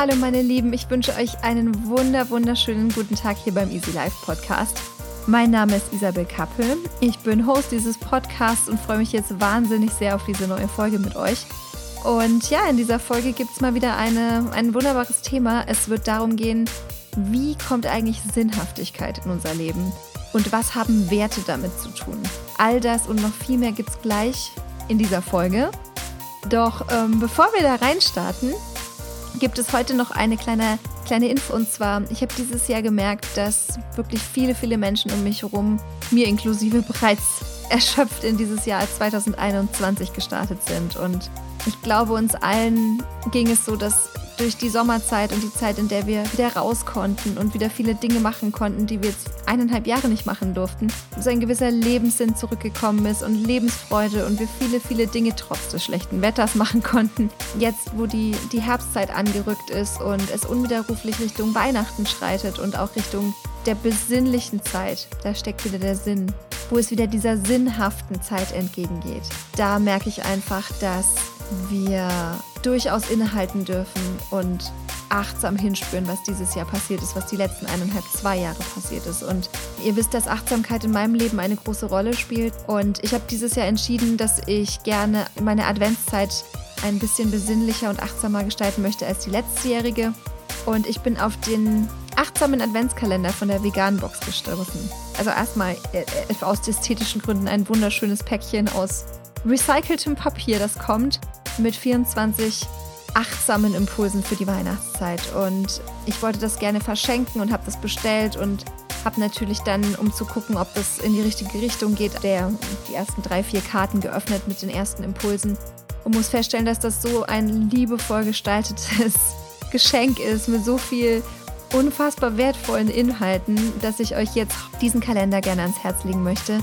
Hallo meine Lieben, ich wünsche euch einen wunder wunderschönen guten Tag hier beim Easy Life Podcast. Mein Name ist Isabel Kappel. Ich bin Host dieses Podcasts und freue mich jetzt wahnsinnig sehr auf diese neue Folge mit euch. Und ja, in dieser Folge gibt es mal wieder eine, ein wunderbares Thema. Es wird darum gehen, wie kommt eigentlich Sinnhaftigkeit in unser Leben? Und was haben Werte damit zu tun? All das und noch viel mehr gibt es gleich in dieser Folge. Doch ähm, bevor wir da reinstarten, gibt es heute noch eine kleine, kleine Info. Und zwar, ich habe dieses Jahr gemerkt, dass wirklich viele, viele Menschen um mich herum, mir inklusive, bereits erschöpft in dieses Jahr 2021 gestartet sind. Und ich glaube, uns allen ging es so, dass durch die Sommerzeit und die Zeit, in der wir wieder raus konnten und wieder viele Dinge machen konnten, die wir jetzt eineinhalb Jahre nicht machen durften, so ein gewisser Lebenssinn zurückgekommen ist und Lebensfreude und wir viele, viele Dinge trotz des schlechten Wetters machen konnten. Jetzt, wo die, die Herbstzeit angerückt ist und es unwiderruflich Richtung Weihnachten schreitet und auch Richtung der besinnlichen Zeit, da steckt wieder der Sinn, wo es wieder dieser sinnhaften Zeit entgegengeht. Da merke ich einfach, dass wir durchaus innehalten dürfen und achtsam hinspüren, was dieses Jahr passiert ist, was die letzten eineinhalb, zwei Jahre passiert ist. Und ihr wisst, dass Achtsamkeit in meinem Leben eine große Rolle spielt. Und ich habe dieses Jahr entschieden, dass ich gerne meine Adventszeit ein bisschen besinnlicher und achtsamer gestalten möchte als die letztjährige. Und ich bin auf den achtsamen Adventskalender von der Vegan Box gestoßen. Also erstmal äh, äh, aus ästhetischen Gründen ein wunderschönes Päckchen aus recyceltem Papier, das kommt mit 24 achtsamen Impulsen für die Weihnachtszeit. Und ich wollte das gerne verschenken und habe das bestellt und habe natürlich dann, um zu gucken, ob das in die richtige Richtung geht, der, die ersten drei, vier Karten geöffnet mit den ersten Impulsen und muss feststellen, dass das so ein liebevoll gestaltetes Geschenk ist mit so viel unfassbar wertvollen Inhalten, dass ich euch jetzt diesen Kalender gerne ans Herz legen möchte.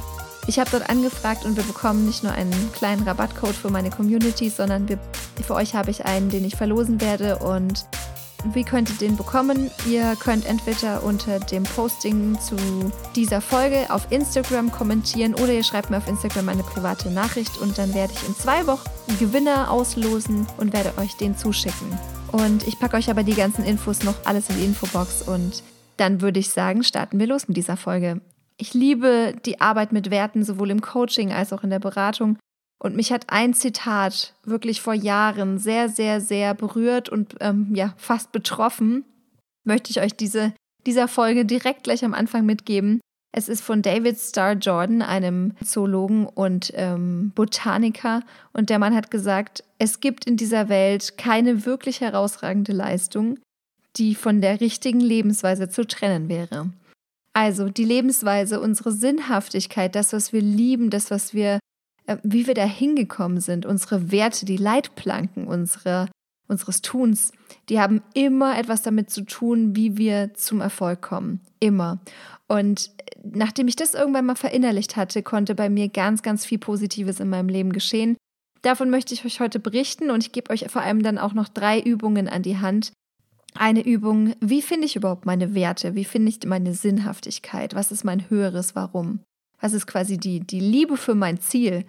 Ich habe dort angefragt und wir bekommen nicht nur einen kleinen Rabattcode für meine Community, sondern wir, für euch habe ich einen, den ich verlosen werde. Und wie könnt ihr den bekommen? Ihr könnt entweder unter dem Posting zu dieser Folge auf Instagram kommentieren oder ihr schreibt mir auf Instagram eine private Nachricht und dann werde ich in zwei Wochen Gewinner auslosen und werde euch den zuschicken. Und ich packe euch aber die ganzen Infos noch alles in die Infobox und dann würde ich sagen, starten wir los mit dieser Folge. Ich liebe die Arbeit mit Werten, sowohl im Coaching als auch in der Beratung. Und mich hat ein Zitat wirklich vor Jahren sehr, sehr, sehr berührt und ähm, ja, fast betroffen. Möchte ich euch diese, dieser Folge direkt gleich am Anfang mitgeben. Es ist von David Starr Jordan, einem Zoologen und ähm, Botaniker. Und der Mann hat gesagt, es gibt in dieser Welt keine wirklich herausragende Leistung, die von der richtigen Lebensweise zu trennen wäre. Also die Lebensweise, unsere Sinnhaftigkeit, das, was wir lieben, das, was wir, äh, wie wir da hingekommen sind, unsere Werte, die Leitplanken unsere, unseres Tuns, die haben immer etwas damit zu tun, wie wir zum Erfolg kommen. Immer. Und nachdem ich das irgendwann mal verinnerlicht hatte, konnte bei mir ganz, ganz viel Positives in meinem Leben geschehen. Davon möchte ich euch heute berichten und ich gebe euch vor allem dann auch noch drei Übungen an die Hand, eine Übung, wie finde ich überhaupt meine Werte? Wie finde ich meine Sinnhaftigkeit? Was ist mein höheres Warum? Was ist quasi die, die Liebe für mein Ziel?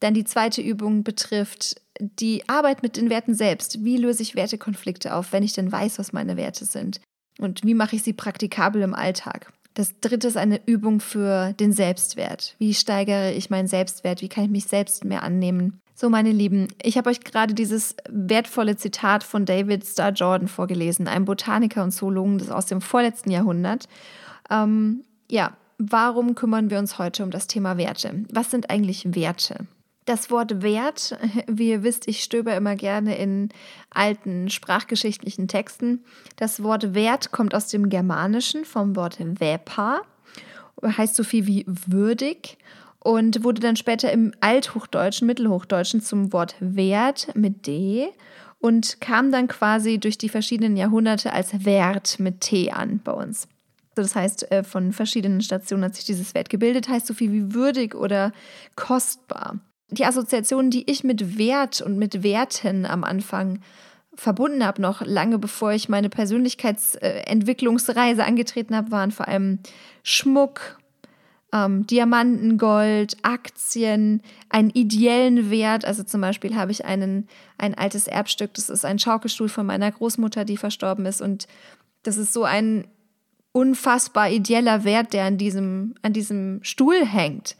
Dann die zweite Übung betrifft die Arbeit mit den Werten selbst. Wie löse ich Wertekonflikte auf, wenn ich denn weiß, was meine Werte sind? Und wie mache ich sie praktikabel im Alltag? Das dritte ist eine Übung für den Selbstwert. Wie steigere ich meinen Selbstwert? Wie kann ich mich selbst mehr annehmen? So, meine Lieben, ich habe euch gerade dieses wertvolle Zitat von David Starr Jordan vorgelesen, einem Botaniker und Zoologen aus dem vorletzten Jahrhundert. Ähm, ja, warum kümmern wir uns heute um das Thema Werte? Was sind eigentlich Werte? Das Wort Wert, wie ihr wisst, ich stöber immer gerne in alten sprachgeschichtlichen Texten. Das Wort Wert kommt aus dem Germanischen vom Wort Väpa, heißt so viel wie würdig und wurde dann später im Althochdeutschen, Mittelhochdeutschen zum Wort Wert mit D und kam dann quasi durch die verschiedenen Jahrhunderte als Wert mit T an bei uns. Das heißt, äh, von verschiedenen Stationen hat sich dieses Wert gebildet, heißt so viel wie würdig oder kostbar. Die Assoziationen, die ich mit Wert und mit Werten am Anfang verbunden habe, noch lange bevor ich meine Persönlichkeitsentwicklungsreise angetreten habe, waren vor allem Schmuck, ähm, Diamanten, Gold, Aktien, einen ideellen Wert. Also zum Beispiel habe ich einen, ein altes Erbstück, das ist ein Schaukelstuhl von meiner Großmutter, die verstorben ist. Und das ist so ein unfassbar ideeller Wert, der an diesem, an diesem Stuhl hängt.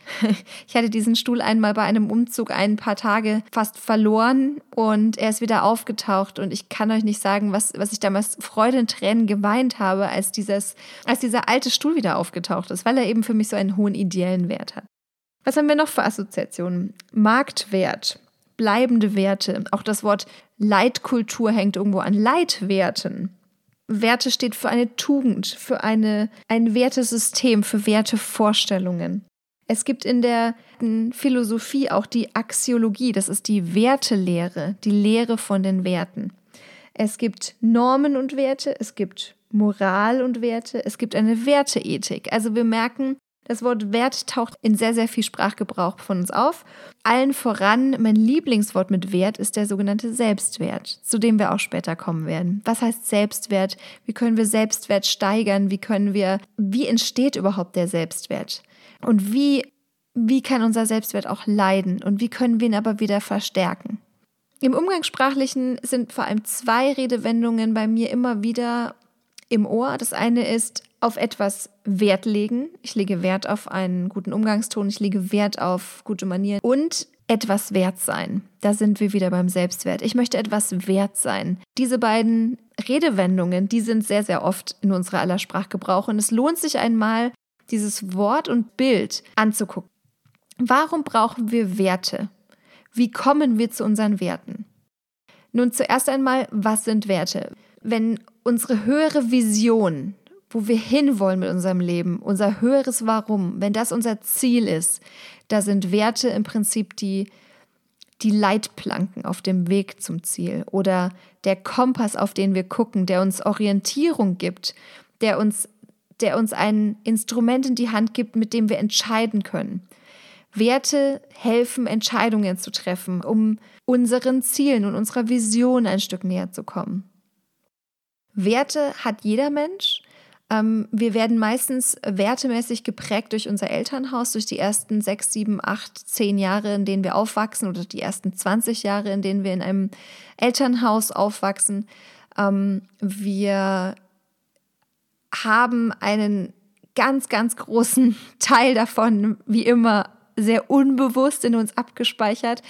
Ich hatte diesen Stuhl einmal bei einem Umzug ein paar Tage fast verloren und er ist wieder aufgetaucht und ich kann euch nicht sagen, was, was ich damals Freude und Tränen geweint habe, als, dieses, als dieser alte Stuhl wieder aufgetaucht ist, weil er eben für mich so einen hohen ideellen Wert hat. Was haben wir noch für Assoziationen? Marktwert, bleibende Werte. Auch das Wort Leitkultur hängt irgendwo an Leitwerten. Werte steht für eine Tugend, für eine, ein Wertesystem, für Wertevorstellungen. Es gibt in der Philosophie auch die Axiologie, das ist die Wertelehre, die Lehre von den Werten. Es gibt Normen und Werte, es gibt Moral und Werte, es gibt eine Werteethik. Also wir merken, das Wort Wert taucht in sehr, sehr viel Sprachgebrauch von uns auf. Allen voran, mein Lieblingswort mit Wert ist der sogenannte Selbstwert, zu dem wir auch später kommen werden. Was heißt Selbstwert? Wie können wir Selbstwert steigern? Wie können wir, wie entsteht überhaupt der Selbstwert? Und wie, wie kann unser Selbstwert auch leiden? Und wie können wir ihn aber wieder verstärken? Im Umgangssprachlichen sind vor allem zwei Redewendungen bei mir immer wieder im Ohr. Das eine ist auf etwas Wert legen. Ich lege Wert auf einen guten Umgangston, ich lege Wert auf gute Manieren und etwas wert sein. Da sind wir wieder beim Selbstwert. Ich möchte etwas wert sein. Diese beiden Redewendungen, die sind sehr, sehr oft in unserer aller Sprachgebrauch und es lohnt sich einmal, dieses Wort und Bild anzugucken. Warum brauchen wir Werte? Wie kommen wir zu unseren Werten? Nun zuerst einmal, was sind Werte? Wenn unsere höhere Vision wo wir hinwollen mit unserem Leben, unser höheres Warum, wenn das unser Ziel ist, da sind Werte im Prinzip die, die Leitplanken auf dem Weg zum Ziel oder der Kompass, auf den wir gucken, der uns Orientierung gibt, der uns, der uns ein Instrument in die Hand gibt, mit dem wir entscheiden können. Werte helfen, Entscheidungen zu treffen, um unseren Zielen und unserer Vision ein Stück näher zu kommen. Werte hat jeder Mensch ähm, wir werden meistens wertemäßig geprägt durch unser Elternhaus, durch die ersten sechs, sieben, acht, zehn Jahre, in denen wir aufwachsen oder die ersten 20 Jahre, in denen wir in einem Elternhaus aufwachsen. Ähm, wir haben einen ganz, ganz großen Teil davon, wie immer, sehr unbewusst in uns abgespeichert.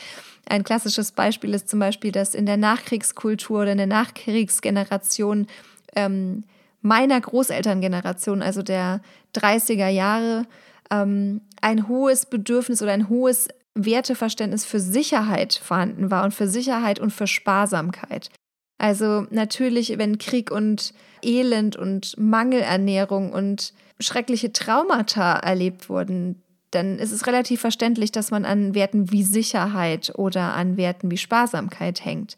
Ein klassisches Beispiel ist zum Beispiel, dass in der Nachkriegskultur oder in der Nachkriegsgeneration ähm, meiner Großelterngeneration, also der 30er Jahre, ähm, ein hohes Bedürfnis oder ein hohes Werteverständnis für Sicherheit vorhanden war und für Sicherheit und für Sparsamkeit. Also natürlich, wenn Krieg und Elend und Mangelernährung und schreckliche Traumata erlebt wurden, dann ist es relativ verständlich, dass man an Werten wie Sicherheit oder an Werten wie Sparsamkeit hängt.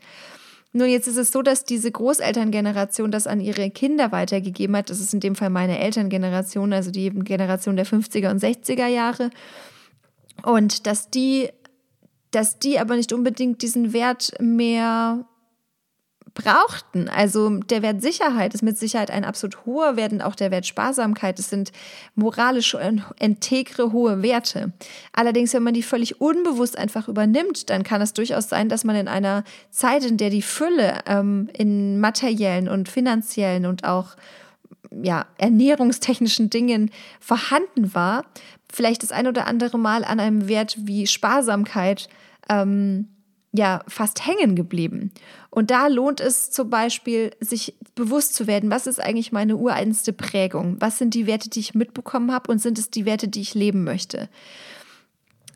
Nur jetzt ist es so, dass diese Großelterngeneration das an ihre Kinder weitergegeben hat. Das ist in dem Fall meine Elterngeneration, also die Generation der 50er und 60er Jahre. Und dass die, dass die aber nicht unbedingt diesen Wert mehr brauchten. Also der Wert Sicherheit ist mit Sicherheit ein absolut hoher Wert und auch der Wert Sparsamkeit. Es sind moralisch integre hohe Werte. Allerdings, wenn man die völlig unbewusst einfach übernimmt, dann kann es durchaus sein, dass man in einer Zeit, in der die Fülle ähm, in materiellen und finanziellen und auch ja, ernährungstechnischen Dingen vorhanden war, vielleicht das ein oder andere Mal an einem Wert wie Sparsamkeit ähm, ja fast hängen geblieben. Und da lohnt es zum Beispiel, sich bewusst zu werden, was ist eigentlich meine ureigenste Prägung? Was sind die Werte, die ich mitbekommen habe und sind es die Werte, die ich leben möchte?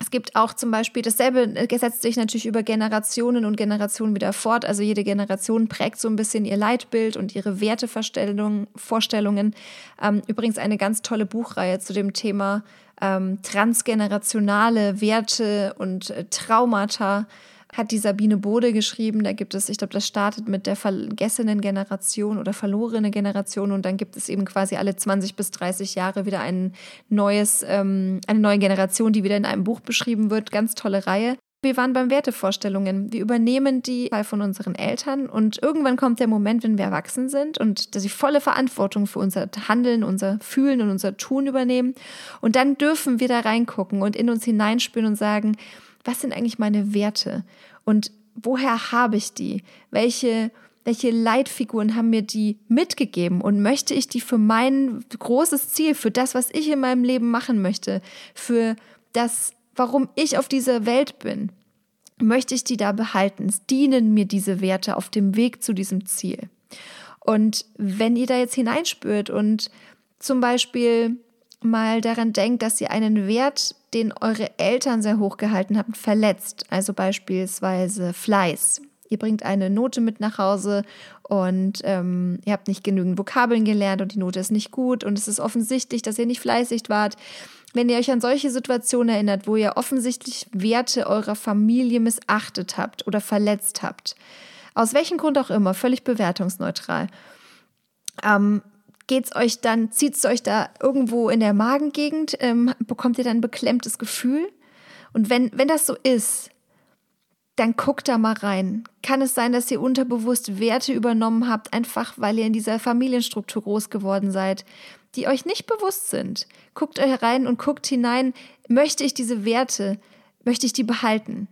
Es gibt auch zum Beispiel, dasselbe setzt sich natürlich über Generationen und Generationen wieder fort. Also jede Generation prägt so ein bisschen ihr Leitbild und ihre Wertevorstellungen. Vorstellungen. Ähm, übrigens eine ganz tolle Buchreihe zu dem Thema ähm, transgenerationale Werte und äh, Traumata hat die Sabine Bode geschrieben. Da gibt es, ich glaube, das startet mit der vergessenen Generation oder verlorene Generation und dann gibt es eben quasi alle 20 bis 30 Jahre wieder ein neues, ähm, eine neue Generation, die wieder in einem Buch beschrieben wird. Ganz tolle Reihe. Wir waren beim Wertevorstellungen. Wir übernehmen die von unseren Eltern und irgendwann kommt der Moment, wenn wir erwachsen sind und dass sie volle Verantwortung für unser Handeln, unser Fühlen und unser Tun übernehmen. Und dann dürfen wir da reingucken und in uns hineinspüren und sagen, was sind eigentlich meine Werte? Und woher habe ich die? Welche welche Leitfiguren haben mir die mitgegeben und möchte ich die für mein großes Ziel, für das, was ich in meinem Leben machen möchte, für das warum ich auf dieser Welt bin, möchte ich die da behalten. Dienen mir diese Werte auf dem Weg zu diesem Ziel. Und wenn ihr da jetzt hineinspürt und zum Beispiel mal daran denkt, dass ihr einen Wert, den eure Eltern sehr hoch gehalten haben, verletzt, also beispielsweise Fleiß. Ihr bringt eine Note mit nach Hause und ähm, ihr habt nicht genügend Vokabeln gelernt und die Note ist nicht gut. Und es ist offensichtlich, dass ihr nicht fleißig wart, wenn ihr euch an solche Situationen erinnert, wo ihr offensichtlich Werte eurer Familie missachtet habt oder verletzt habt, aus welchem Grund auch immer, völlig bewertungsneutral, ähm, geht's euch dann, zieht es euch da irgendwo in der Magengegend, ähm, bekommt ihr dann ein beklemmtes Gefühl? Und wenn, wenn das so ist, dann guckt da mal rein. Kann es sein, dass ihr unterbewusst Werte übernommen habt, einfach weil ihr in dieser Familienstruktur groß geworden seid, die euch nicht bewusst sind. Guckt euch rein und guckt hinein, möchte ich diese Werte, möchte ich die behalten?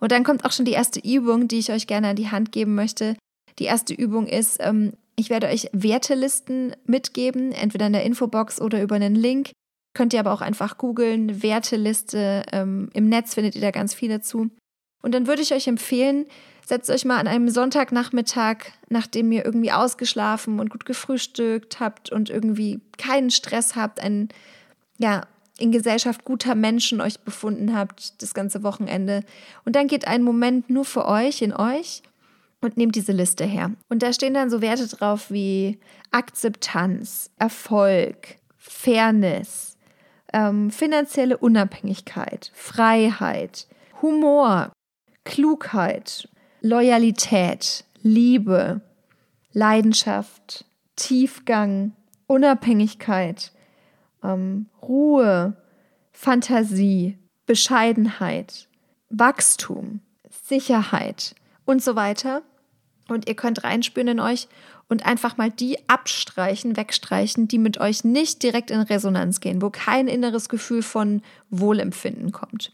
Und dann kommt auch schon die erste Übung, die ich euch gerne an die Hand geben möchte. Die erste Übung ist, ähm, ich werde euch Wertelisten mitgeben, entweder in der Infobox oder über einen Link. Könnt ihr aber auch einfach googeln, Werteliste. Ähm, Im Netz findet ihr da ganz viel dazu. Und dann würde ich euch empfehlen, setzt euch mal an einem Sonntagnachmittag, nachdem ihr irgendwie ausgeschlafen und gut gefrühstückt habt und irgendwie keinen Stress habt, ein, ja, in Gesellschaft guter Menschen euch befunden habt, das ganze Wochenende. Und dann geht ein Moment nur für euch, in euch und nehmt diese Liste her. Und da stehen dann so Werte drauf wie Akzeptanz, Erfolg, Fairness, ähm, finanzielle Unabhängigkeit, Freiheit, Humor, Klugheit, Loyalität, Liebe, Leidenschaft, Tiefgang, Unabhängigkeit, ähm, Ruhe, Fantasie, Bescheidenheit, Wachstum, Sicherheit und so weiter. Und ihr könnt reinspüren in euch und einfach mal die abstreichen, wegstreichen, die mit euch nicht direkt in Resonanz gehen, wo kein inneres Gefühl von Wohlempfinden kommt.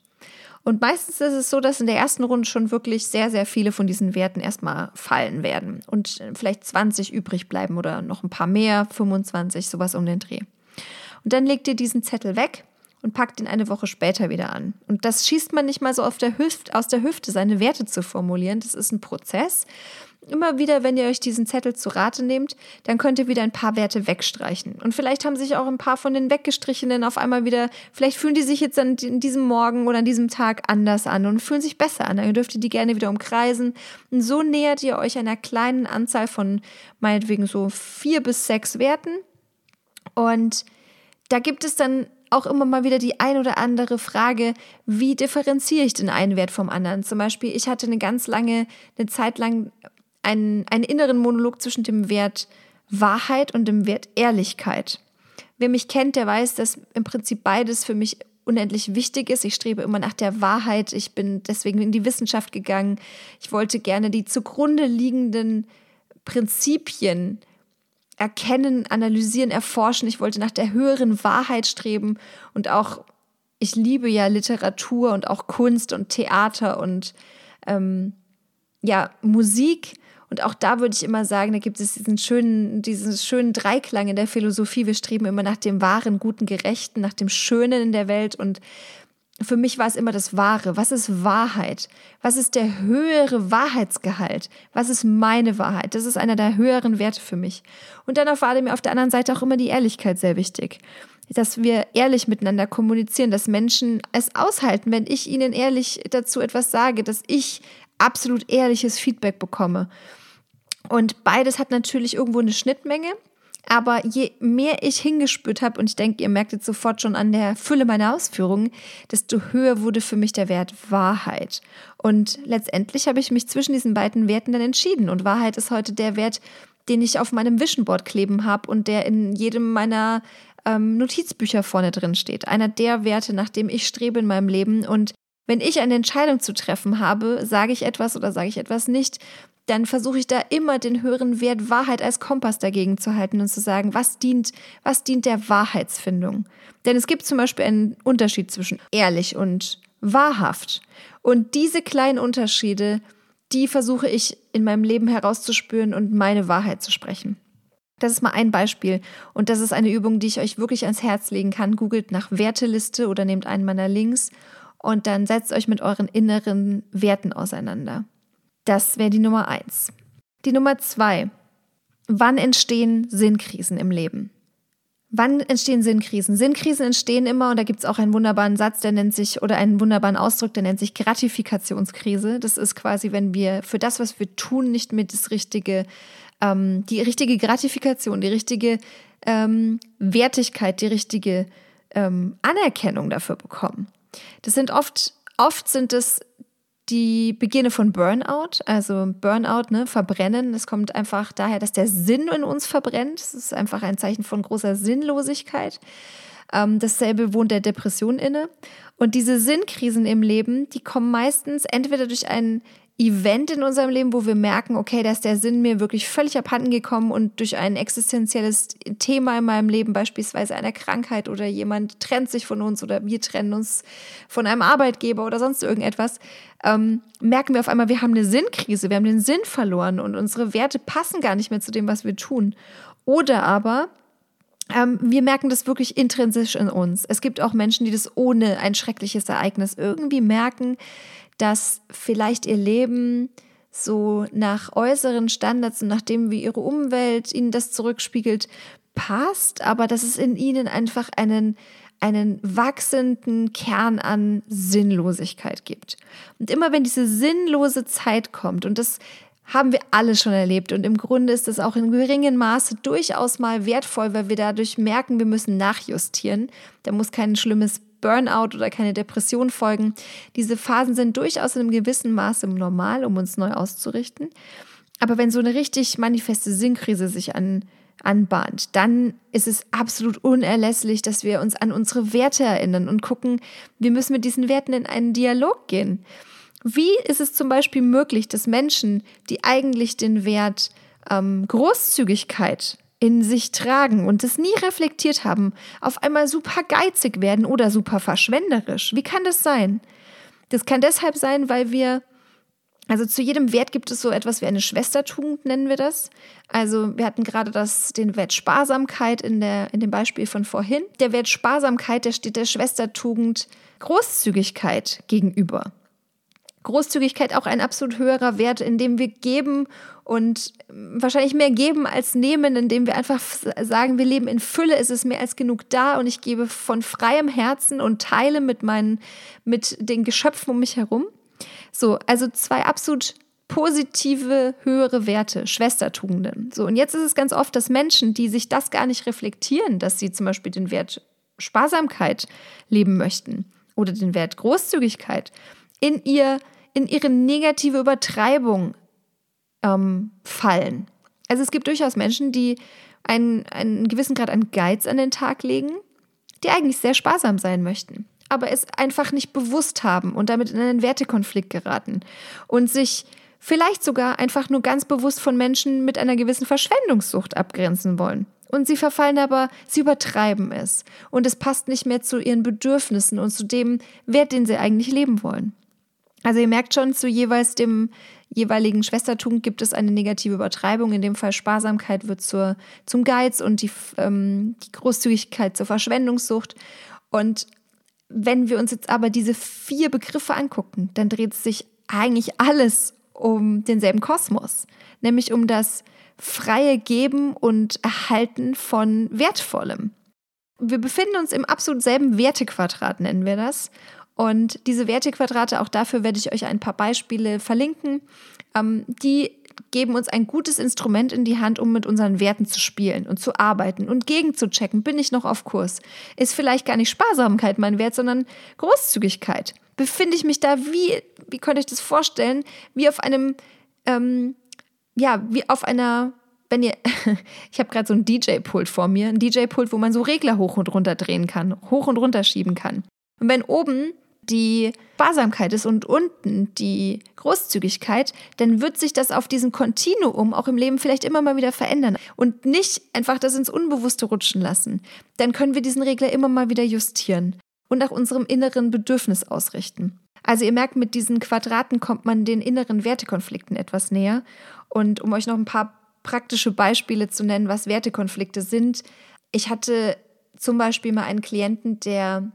Und meistens ist es so, dass in der ersten Runde schon wirklich sehr, sehr viele von diesen Werten erstmal fallen werden und vielleicht 20 übrig bleiben oder noch ein paar mehr, 25, sowas um den Dreh. Und dann legt ihr diesen Zettel weg und packt ihn eine Woche später wieder an. Und das schießt man nicht mal so der Hüfte, aus der Hüfte, seine Werte zu formulieren. Das ist ein Prozess. Immer wieder, wenn ihr euch diesen Zettel zu Rate nehmt, dann könnt ihr wieder ein paar Werte wegstreichen. Und vielleicht haben sich auch ein paar von den weggestrichenen auf einmal wieder, vielleicht fühlen die sich jetzt an diesem Morgen oder an diesem Tag anders an und fühlen sich besser an. Dann dürft ihr die gerne wieder umkreisen. Und so nähert ihr euch einer kleinen Anzahl von meinetwegen so vier bis sechs Werten. Und da gibt es dann auch immer mal wieder die ein oder andere Frage, wie differenziere ich den einen Wert vom anderen? Zum Beispiel, ich hatte eine ganz lange, eine Zeit lang einen, einen inneren Monolog zwischen dem Wert Wahrheit und dem Wert Ehrlichkeit. Wer mich kennt, der weiß, dass im Prinzip beides für mich unendlich wichtig ist. Ich strebe immer nach der Wahrheit. Ich bin deswegen in die Wissenschaft gegangen. Ich wollte gerne die zugrunde liegenden Prinzipien erkennen, analysieren, erforschen. Ich wollte nach der höheren Wahrheit streben und auch, ich liebe ja Literatur und auch Kunst und Theater und ähm, ja, Musik. Und auch da würde ich immer sagen, da gibt es diesen schönen, diesen schönen Dreiklang in der Philosophie. Wir streben immer nach dem wahren, guten, gerechten, nach dem Schönen in der Welt. Und für mich war es immer das Wahre. Was ist Wahrheit? Was ist der höhere Wahrheitsgehalt? Was ist meine Wahrheit? Das ist einer der höheren Werte für mich. Und dann war mir auf der anderen Seite auch immer die Ehrlichkeit sehr wichtig. Dass wir ehrlich miteinander kommunizieren, dass Menschen es aushalten, wenn ich ihnen ehrlich dazu etwas sage, dass ich absolut ehrliches Feedback bekomme. Und beides hat natürlich irgendwo eine Schnittmenge. Aber je mehr ich hingespürt habe, und ich denke, ihr merkt jetzt sofort schon an der Fülle meiner Ausführungen, desto höher wurde für mich der Wert Wahrheit. Und letztendlich habe ich mich zwischen diesen beiden Werten dann entschieden. Und Wahrheit ist heute der Wert, den ich auf meinem Vision Board kleben habe und der in jedem meiner ähm, Notizbücher vorne drin steht. Einer der Werte, nach dem ich strebe in meinem Leben. Und Wenn ich eine Entscheidung zu treffen habe, sage ich etwas oder sage ich etwas nicht, dann versuche ich da immer den höheren Wert Wahrheit als Kompass dagegen zu halten und zu sagen, was dient, was dient der Wahrheitsfindung. Denn es gibt zum Beispiel einen Unterschied zwischen ehrlich und wahrhaft. Und diese kleinen Unterschiede, die versuche ich in meinem Leben herauszuspüren und meine Wahrheit zu sprechen. Das ist mal ein Beispiel und das ist eine Übung, die ich euch wirklich ans Herz legen kann. Googelt nach Werteliste oder nehmt einen meiner Links und dann setzt euch mit euren inneren Werten auseinander. Das wäre die Nummer eins. Die Nummer zwei. Wann entstehen Sinnkrisen im Leben? Wann entstehen Sinnkrisen? Sinnkrisen entstehen immer, und da gibt es auch einen wunderbaren Satz, der nennt sich, oder einen wunderbaren Ausdruck, der nennt sich Gratifikationskrise. Das ist quasi, wenn wir für das, was wir tun, nicht mehr das richtige, ähm, die richtige Gratifikation, die richtige ähm, Wertigkeit, die richtige ähm, Anerkennung dafür bekommen. Das sind oft, oft sind es die Beginne von Burnout, also Burnout, ne, Verbrennen. Das kommt einfach daher, dass der Sinn in uns verbrennt. Das ist einfach ein Zeichen von großer Sinnlosigkeit. Ähm, dasselbe wohnt der Depression inne. Und diese Sinnkrisen im Leben, die kommen meistens entweder durch einen Event in unserem Leben, wo wir merken, okay, dass der Sinn mir wirklich völlig abhanden gekommen und durch ein existenzielles Thema in meinem Leben, beispielsweise eine Krankheit oder jemand trennt sich von uns oder wir trennen uns von einem Arbeitgeber oder sonst irgendetwas, ähm, merken wir auf einmal, wir haben eine Sinnkrise, wir haben den Sinn verloren und unsere Werte passen gar nicht mehr zu dem, was wir tun. Oder aber ähm, wir merken das wirklich intrinsisch in uns. Es gibt auch Menschen, die das ohne ein schreckliches Ereignis irgendwie merken, dass vielleicht ihr Leben so nach äußeren Standards und nachdem wie ihre Umwelt ihnen das zurückspiegelt, passt, aber dass es in ihnen einfach einen, einen wachsenden Kern an Sinnlosigkeit gibt. Und immer wenn diese sinnlose Zeit kommt, und das haben wir alle schon erlebt, und im Grunde ist das auch in geringem Maße durchaus mal wertvoll, weil wir dadurch merken, wir müssen nachjustieren. Da muss kein schlimmes Burnout oder keine Depression folgen. Diese Phasen sind durchaus in einem gewissen Maße normal, um uns neu auszurichten. Aber wenn so eine richtig manifeste Sinnkrise sich an, anbahnt, dann ist es absolut unerlässlich, dass wir uns an unsere Werte erinnern und gucken, wir müssen mit diesen Werten in einen Dialog gehen. Wie ist es zum Beispiel möglich, dass Menschen, die eigentlich den Wert ähm, Großzügigkeit in sich tragen und es nie reflektiert haben, auf einmal super geizig werden oder super verschwenderisch. Wie kann das sein? Das kann deshalb sein, weil wir, also zu jedem Wert gibt es so etwas wie eine Schwestertugend, nennen wir das. Also wir hatten gerade das, den Wert Sparsamkeit in, der, in dem Beispiel von vorhin. Der Wert Sparsamkeit, der steht der Schwestertugend Großzügigkeit gegenüber. Großzügigkeit auch ein absolut höherer Wert, in dem wir geben und wahrscheinlich mehr geben als nehmen, indem wir einfach sagen, wir leben in Fülle, es ist mehr als genug da und ich gebe von freiem Herzen und teile mit meinen, mit den Geschöpfen um mich herum. So, also zwei absolut positive, höhere Werte, Schwestertugenden. So, und jetzt ist es ganz oft, dass Menschen, die sich das gar nicht reflektieren, dass sie zum Beispiel den Wert Sparsamkeit leben möchten oder den Wert Großzügigkeit, in ihr, in ihre negative Übertreibung ähm, fallen. Also es gibt durchaus Menschen, die einen, einen gewissen Grad an Geiz an den Tag legen, die eigentlich sehr sparsam sein möchten, aber es einfach nicht bewusst haben und damit in einen Wertekonflikt geraten und sich vielleicht sogar einfach nur ganz bewusst von Menschen mit einer gewissen Verschwendungssucht abgrenzen wollen. Und sie verfallen aber, sie übertreiben es. Und es passt nicht mehr zu ihren Bedürfnissen und zu dem Wert, den sie eigentlich leben wollen. Also ihr merkt schon, zu jeweils dem jeweiligen Schwestertum gibt es eine negative Übertreibung. In dem Fall Sparsamkeit wird zur, zum Geiz und die, ähm, die Großzügigkeit zur Verschwendungssucht. Und wenn wir uns jetzt aber diese vier Begriffe angucken, dann dreht sich eigentlich alles um denselben Kosmos, nämlich um das freie Geben und Erhalten von Wertvollem. Wir befinden uns im absolut selben Wertequadrat, nennen wir das. Und diese Wertequadrate, auch dafür werde ich euch ein paar Beispiele verlinken, ähm, die geben uns ein gutes Instrument in die Hand, um mit unseren Werten zu spielen und zu arbeiten und gegenzuchecken, bin ich noch auf Kurs? Ist vielleicht gar nicht Sparsamkeit mein Wert, sondern Großzügigkeit. Befinde ich mich da wie, wie könnte ich das vorstellen, wie auf einem, ähm, ja, wie auf einer wenn ihr, ich habe gerade so ein DJ-Pult vor mir, ein DJ-Pult, wo man so Regler hoch und runter drehen kann, hoch und runter schieben kann. Und wenn oben die Sparsamkeit ist und unten die Großzügigkeit, dann wird sich das auf diesem Kontinuum auch im Leben vielleicht immer mal wieder verändern und nicht einfach das ins Unbewusste rutschen lassen. Dann können wir diesen Regler immer mal wieder justieren und nach unserem inneren Bedürfnis ausrichten. Also ihr merkt, mit diesen Quadraten kommt man den inneren Wertekonflikten etwas näher. Und um euch noch ein paar praktische Beispiele zu nennen, was Wertekonflikte sind. Ich hatte zum Beispiel mal einen Klienten, der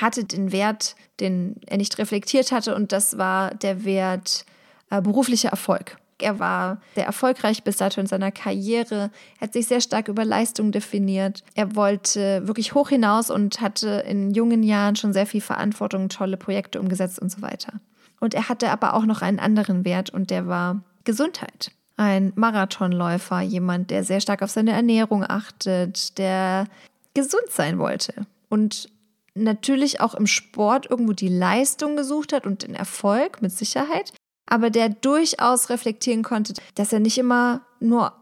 hatte den Wert, den er nicht reflektiert hatte, und das war der Wert äh, beruflicher Erfolg. Er war sehr erfolgreich bis dato in seiner Karriere, hat sich sehr stark über Leistung definiert. Er wollte wirklich hoch hinaus und hatte in jungen Jahren schon sehr viel Verantwortung, tolle Projekte umgesetzt und so weiter. Und er hatte aber auch noch einen anderen Wert und der war Gesundheit. Ein Marathonläufer, jemand, der sehr stark auf seine Ernährung achtet, der gesund sein wollte und natürlich auch im Sport irgendwo die Leistung gesucht hat und den Erfolg mit Sicherheit, aber der durchaus reflektieren konnte, dass er nicht immer nur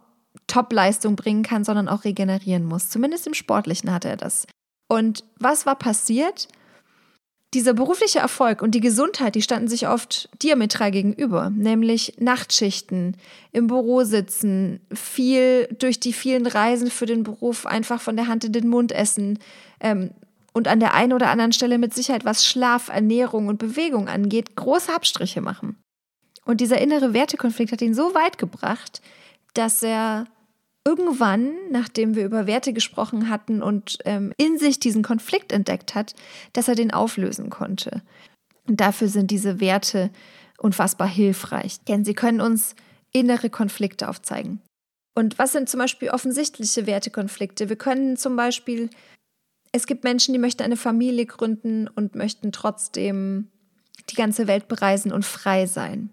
Top-Leistung bringen kann, sondern auch regenerieren muss. Zumindest im Sportlichen hatte er das. Und was war passiert? Dieser berufliche Erfolg und die Gesundheit, die standen sich oft diametral gegenüber, nämlich Nachtschichten, im Büro sitzen, viel durch die vielen Reisen für den Beruf einfach von der Hand in den Mund essen ähm, und an der einen oder anderen Stelle mit Sicherheit, was Schlaf, Ernährung und Bewegung angeht, große Abstriche machen. Und dieser innere Wertekonflikt hat ihn so weit gebracht, dass er irgendwann, nachdem wir über Werte gesprochen hatten und ähm, in sich diesen Konflikt entdeckt hat, dass er den auflösen konnte. Und dafür sind diese Werte unfassbar hilfreich, denn sie können uns innere Konflikte aufzeigen. Und was sind zum Beispiel offensichtliche Wertekonflikte? Wir können zum Beispiel, es gibt Menschen, die möchten eine Familie gründen und möchten trotzdem die ganze Welt bereisen und frei sein.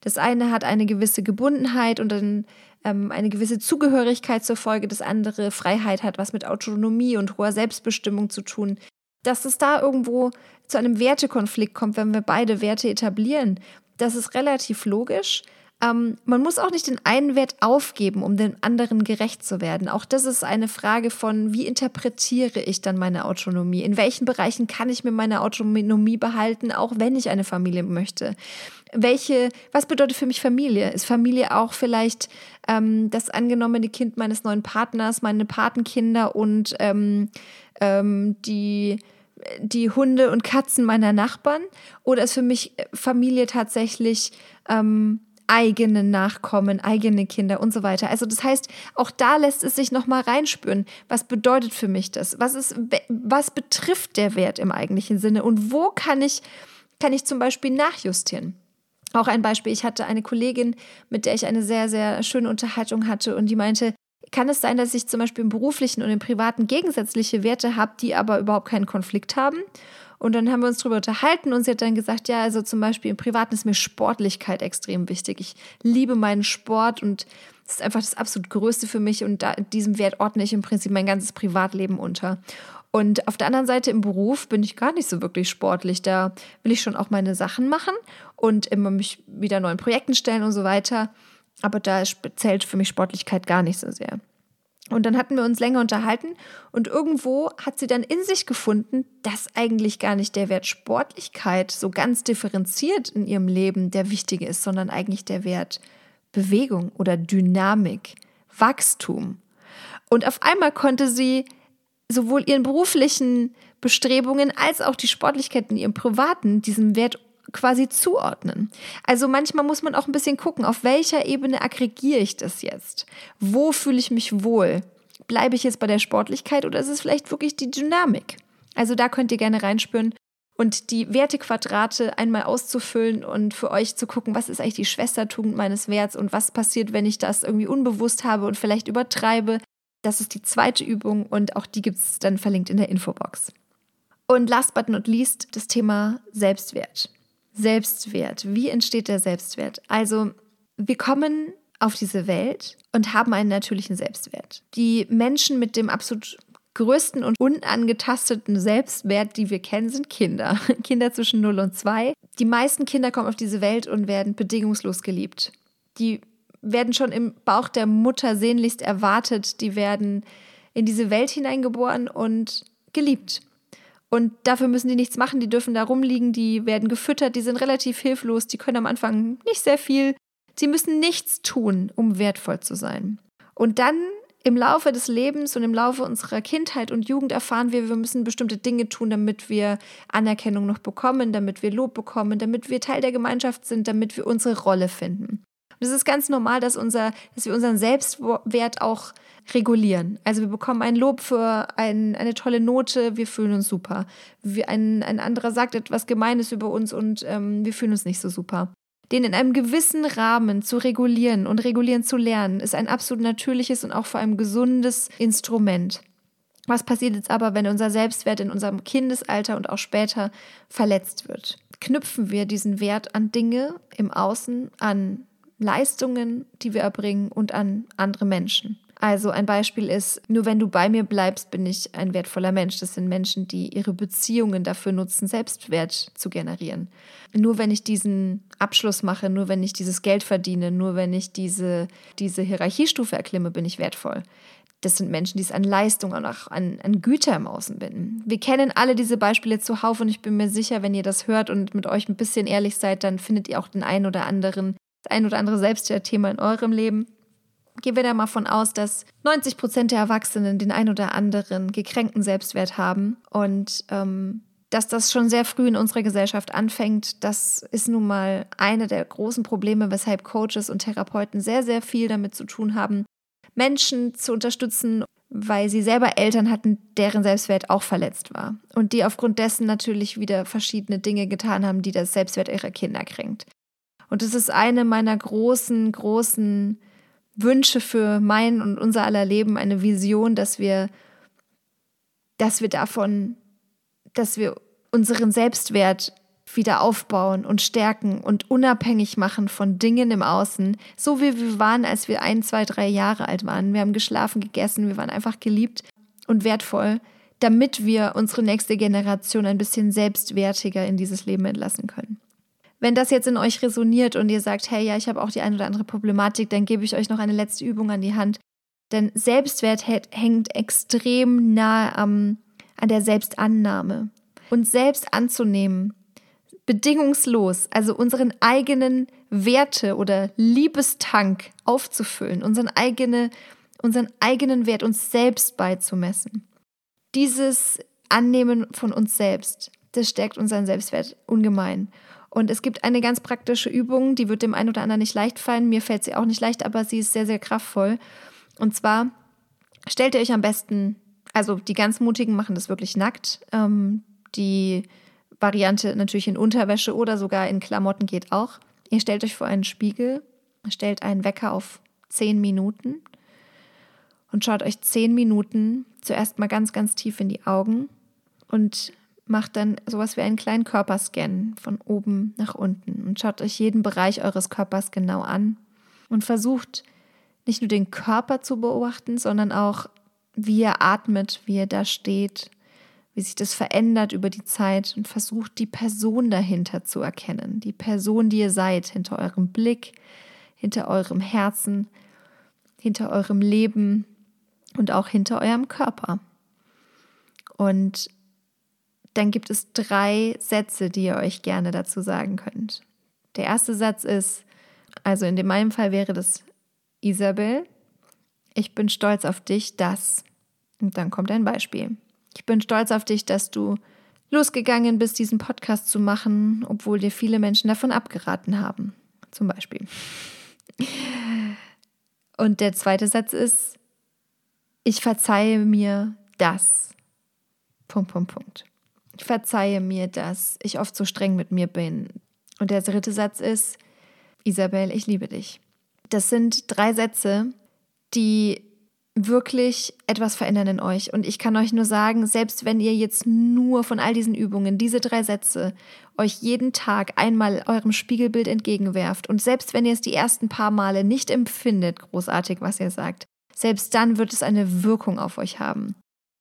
Das eine hat eine gewisse Gebundenheit und dann ähm, eine gewisse Zugehörigkeit zur Folge, das andere Freiheit hat was mit Autonomie und hoher Selbstbestimmung zu tun. Dass es da irgendwo zu einem Wertekonflikt kommt, wenn wir beide Werte etablieren, das ist relativ logisch. Ähm, man muss auch nicht den einen Wert aufgeben, um dem anderen gerecht zu werden. Auch das ist eine Frage von, wie interpretiere ich dann meine Autonomie? In welchen Bereichen kann ich mir meine Autonomie behalten, auch wenn ich eine Familie möchte? Welche, was bedeutet für mich Familie? Ist Familie auch vielleicht ähm, das angenommene Kind meines neuen Partners, meine Patenkinder und ähm, ähm die die Hunde und Katzen meiner Nachbarn? Oder ist für mich Familie tatsächlich ähm, eigene Nachkommen, eigene Kinder und so weiter. Also das heißt, auch da lässt es sich noch mal reinspüren. Was bedeutet für mich das? Was ist, was betrifft der Wert im eigentlichen Sinne? Und wo kann ich, kann ich zum Beispiel nachjustieren? Auch ein Beispiel, ich hatte eine Kollegin, mit der ich eine sehr, sehr schöne Unterhaltung hatte und die meinte, kann es sein, dass ich zum Beispiel im beruflichen und im privaten gegensätzliche Werte habe, die aber überhaupt keinen Konflikt haben? Und dann haben wir uns darüber unterhalten und sie hat dann gesagt, ja, also zum Beispiel im Privaten ist mir Sportlichkeit extrem wichtig. Ich liebe meinen Sport und das ist einfach das absolut Größte für mich und da, diesem Wert ordne ich im Prinzip mein ganzes Privatleben unter. Und auf der anderen Seite im Beruf bin ich gar nicht so wirklich sportlich. Da will ich schon auch meine Sachen machen und immer mich wieder neuen Projekten stellen und so weiter. Aber da zählt für mich Sportlichkeit gar nicht so sehr. Und dann hatten wir uns länger unterhalten und irgendwo hat sie dann in sich gefunden, dass eigentlich gar nicht der Wert Sportlichkeit so ganz differenziert in ihrem Leben der wichtige ist, sondern eigentlich der Wert Bewegung oder Dynamik, Wachstum. Und auf einmal konnte sie sowohl ihren beruflichen Bestrebungen als auch die Sportlichkeit in ihrem privaten diesem Wert quasi zuordnen. Also manchmal muss man auch ein bisschen gucken, auf welcher Ebene aggregiere ich das jetzt? Wo fühle ich mich wohl? Bleibe ich jetzt bei der Sportlichkeit oder ist es vielleicht wirklich die Dynamik? Also da könnt ihr gerne reinspüren und die Wertequadrate einmal auszufüllen und für euch zu gucken, was ist eigentlich die Schwestertugend meines Werts und was passiert, wenn ich das irgendwie unbewusst habe und vielleicht übertreibe. Das ist die zweite Übung und auch die gibt es dann verlinkt in der Infobox. Und last but not least das Thema Selbstwert. Selbstwert. Wie entsteht der Selbstwert? Also, wir kommen auf diese Welt und haben einen natürlichen Selbstwert. Die Menschen mit dem absolut größten und unangetasteten Selbstwert, die wir kennen, sind Kinder. Kinder zwischen 0 und 2. Die meisten Kinder kommen auf diese Welt und werden bedingungslos geliebt. Die werden schon im Bauch der Mutter sehnlichst erwartet. Die werden in diese Welt hineingeboren und geliebt. Und dafür müssen die nichts machen, die dürfen da rumliegen, die werden gefüttert, die sind relativ hilflos, die können am Anfang nicht sehr viel. Sie müssen nichts tun, um wertvoll zu sein. Und dann im Laufe des Lebens und im Laufe unserer Kindheit und Jugend erfahren wir, wir müssen bestimmte Dinge tun, damit wir Anerkennung noch bekommen, damit wir Lob bekommen, damit wir Teil der Gemeinschaft sind, damit wir unsere Rolle finden. Und es ist ganz normal, dass, unser, dass wir unseren Selbstwert auch regulieren. Also wir bekommen ein Lob für ein, eine tolle Note, wir fühlen uns super. Wir, ein, ein anderer sagt etwas Gemeines über uns und ähm, wir fühlen uns nicht so super. Den in einem gewissen Rahmen zu regulieren und regulieren zu lernen, ist ein absolut natürliches und auch vor allem gesundes Instrument. Was passiert jetzt aber, wenn unser Selbstwert in unserem Kindesalter und auch später verletzt wird? Knüpfen wir diesen Wert an Dinge im Außen, an Leistungen, die wir erbringen und an andere Menschen. Also ein Beispiel ist, nur wenn du bei mir bleibst, bin ich ein wertvoller Mensch. Das sind Menschen, die ihre Beziehungen dafür nutzen, Selbstwert zu generieren. Nur wenn ich diesen Abschluss mache, nur wenn ich dieses Geld verdiene, nur wenn ich diese, diese Hierarchiestufe erklimme, bin ich wertvoll. Das sind Menschen, die es an Leistung und auch an, an Güter im Außen binden. Wir kennen alle diese Beispiele zuhauf und ich bin mir sicher, wenn ihr das hört und mit euch ein bisschen ehrlich seid, dann findet ihr auch den einen oder anderen, das ein oder andere Selbstwertthema in eurem Leben gehen wir da mal von aus, dass 90 Prozent der Erwachsenen den ein oder anderen gekränkten Selbstwert haben und ähm, dass das schon sehr früh in unserer Gesellschaft anfängt, das ist nun mal eine der großen Probleme, weshalb Coaches und Therapeuten sehr, sehr viel damit zu tun haben, Menschen zu unterstützen, weil sie selber Eltern hatten, deren Selbstwert auch verletzt war und die aufgrund dessen natürlich wieder verschiedene Dinge getan haben, die das Selbstwert ihrer Kinder kränkt. Und das ist eine meiner großen, großen Wünsche für mein und unser aller Leben, eine Vision, dass wir, dass wir davon, dass wir unseren Selbstwert wieder aufbauen und stärken und unabhängig machen von Dingen im Außen, so wie wir waren, als wir ein, zwei, drei Jahre alt waren. Wir haben geschlafen, gegessen, wir waren einfach geliebt und wertvoll, damit wir unsere nächste Generation ein bisschen selbstwertiger in dieses Leben entlassen können. Wenn das jetzt in euch resoniert und ihr sagt, hey, ja, ich habe auch die eine oder andere Problematik, dann gebe ich euch noch eine letzte Übung an die Hand. Denn Selbstwert hängt extrem nahe am, an der Selbstannahme. Uns selbst anzunehmen, bedingungslos, also unseren eigenen Werte oder Liebestank aufzufüllen, unseren, eigene, unseren eigenen Wert uns selbst beizumessen. Dieses Annehmen von uns selbst, das stärkt unseren Selbstwert ungemein. Und es gibt eine ganz praktische Übung, die wird dem einen oder anderen nicht leicht fallen. Mir fällt sie auch nicht leicht, aber sie ist sehr, sehr kraftvoll. Und zwar stellt ihr euch am besten, also die ganz Mutigen machen das wirklich nackt. Ähm, die Variante natürlich in Unterwäsche oder sogar in Klamotten geht auch. Ihr stellt euch vor einen Spiegel, stellt einen Wecker auf zehn Minuten und schaut euch zehn Minuten zuerst mal ganz, ganz tief in die Augen und macht dann sowas wie einen kleinen Körperscan von oben nach unten und schaut euch jeden Bereich eures Körpers genau an und versucht nicht nur den Körper zu beobachten, sondern auch, wie er atmet, wie er da steht, wie sich das verändert über die Zeit und versucht die Person dahinter zu erkennen, die Person, die ihr seid, hinter eurem Blick, hinter eurem Herzen, hinter eurem Leben und auch hinter eurem Körper. Und dann gibt es drei Sätze, die ihr euch gerne dazu sagen könnt. Der erste Satz ist, also in meinem Fall wäre das Isabel, ich bin stolz auf dich, dass. Und dann kommt ein Beispiel. Ich bin stolz auf dich, dass du losgegangen bist, diesen Podcast zu machen, obwohl dir viele Menschen davon abgeraten haben. Zum Beispiel. Und der zweite Satz ist, ich verzeihe mir das. Punkt, Punkt, Punkt. Verzeihe mir, dass ich oft so streng mit mir bin. Und der dritte Satz ist, Isabel, ich liebe dich. Das sind drei Sätze, die wirklich etwas verändern in euch. Und ich kann euch nur sagen, selbst wenn ihr jetzt nur von all diesen Übungen diese drei Sätze euch jeden Tag einmal eurem Spiegelbild entgegenwerft und selbst wenn ihr es die ersten paar Male nicht empfindet, großartig, was ihr sagt, selbst dann wird es eine Wirkung auf euch haben.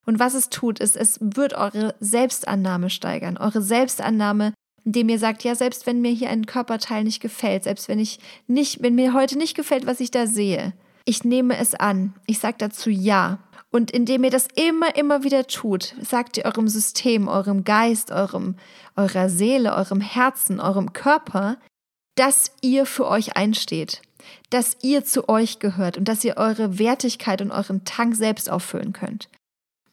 Und was es tut, ist, es wird eure Selbstannahme steigern. Eure Selbstannahme, indem ihr sagt, ja, selbst wenn mir hier ein Körperteil nicht gefällt, selbst wenn ich nicht, wenn mir heute nicht gefällt, was ich da sehe, ich nehme es an. Ich sage dazu ja. Und indem ihr das immer, immer wieder tut, sagt ihr eurem System, eurem Geist, eurem, eurer Seele, eurem Herzen, eurem Körper, dass ihr für euch einsteht, dass ihr zu euch gehört und dass ihr eure Wertigkeit und euren Tank selbst auffüllen könnt.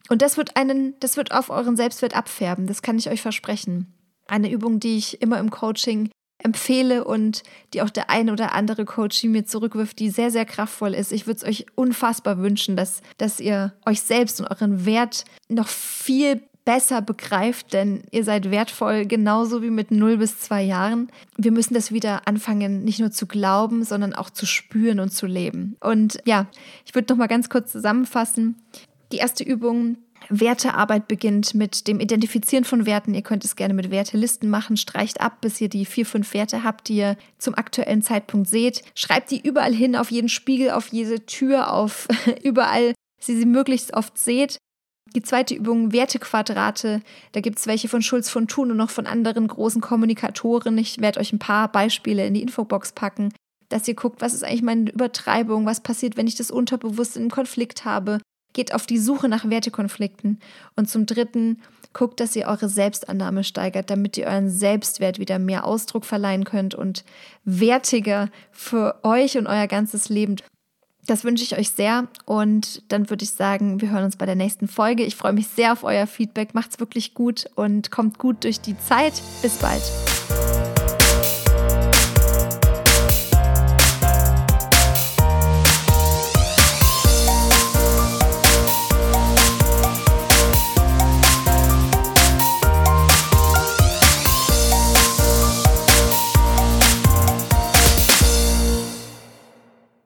Und das wird einen, das wird auf euren Selbstwert abfärben, das kann ich euch versprechen. Eine Übung, die ich immer im Coaching empfehle und die auch der eine oder andere Coach mir zurückwirft, die sehr, sehr kraftvoll ist. Ich würde es euch unfassbar wünschen, dass, dass ihr euch selbst und euren Wert noch viel besser begreift, denn ihr seid wertvoll, genauso wie mit 0 bis 2 Jahren. Wir müssen das wieder anfangen, nicht nur zu glauben, sondern auch zu spüren und zu leben. Und ja, ich würde noch mal ganz kurz zusammenfassen. Die erste Übung, Wertearbeit beginnt mit dem Identifizieren von Werten. Ihr könnt es gerne mit Wertelisten machen. Streicht ab, bis ihr die vier, fünf Werte habt, die ihr zum aktuellen Zeitpunkt seht. Schreibt die überall hin, auf jeden Spiegel, auf jede Tür, auf überall, sie sie möglichst oft seht. Die zweite Übung, Wertequadrate. Da gibt es welche von Schulz von Thun und noch von anderen großen Kommunikatoren. Ich werde euch ein paar Beispiele in die Infobox packen, dass ihr guckt, was ist eigentlich meine Übertreibung, was passiert, wenn ich das unterbewusst in Konflikt habe geht auf die Suche nach Wertekonflikten. Und zum Dritten, guckt, dass ihr eure Selbstannahme steigert, damit ihr euren Selbstwert wieder mehr Ausdruck verleihen könnt und wertiger für euch und euer ganzes Leben. Das wünsche ich euch sehr und dann würde ich sagen, wir hören uns bei der nächsten Folge. Ich freue mich sehr auf euer Feedback. Macht's wirklich gut und kommt gut durch die Zeit. Bis bald.